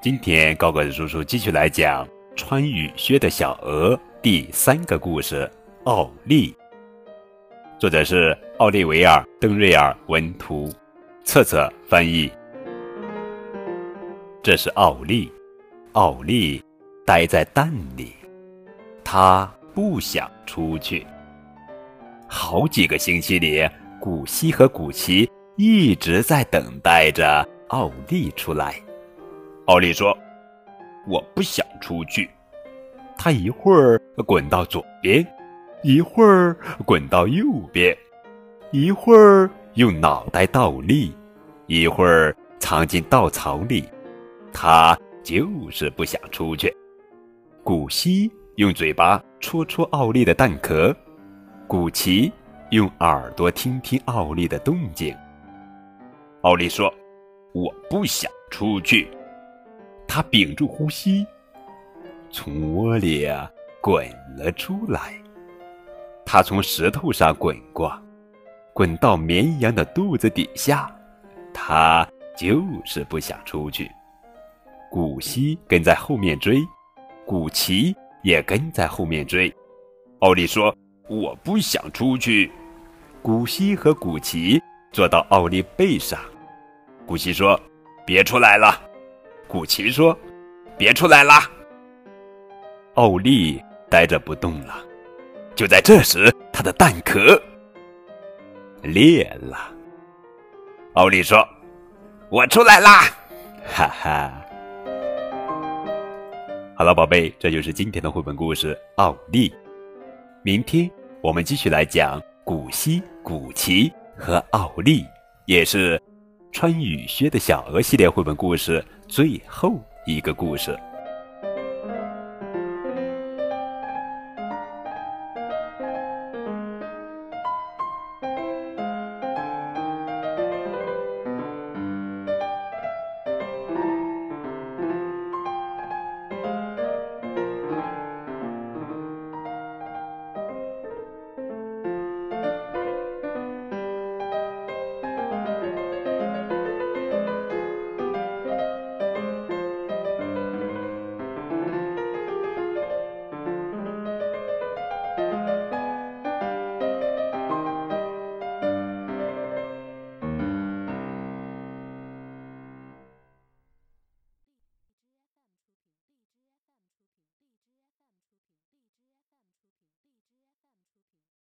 今天高个子叔叔继续来讲《穿雨靴的小鹅》第三个故事《奥利》，作者是奥利维尔·邓瑞尔文图，策策翻译。这是奥利，奥利待在蛋里，他不想出去。好几个星期里，古希和古奇一直在等待着奥利出来。奥利说：“我不想出去。”他一会儿滚到左边，一会儿滚到右边，一会儿用脑袋倒立，一会儿藏进稻草里。他就是不想出去。古希用嘴巴戳戳奥利的蛋壳，古奇用耳朵听听奥利的动静。奥利说：“我不想出去。”他屏住呼吸，从窝里滚了出来。他从石头上滚过，滚到绵羊的肚子底下。他就是不想出去。古希跟在后面追，古奇也跟在后面追。奥利说：“我不想出去。”古希和古奇坐到奥利背上。古希说：“别出来了。”古奇说：“别出来啦！”奥利呆着不动了。就在这时，他的蛋壳裂了。奥利说：“我出来啦！”哈哈。好了，宝贝，这就是今天的绘本故事《奥利》。明天我们继续来讲古希、古奇和奥利，也是。穿雨靴的小鹅系列绘本故事最后一个故事。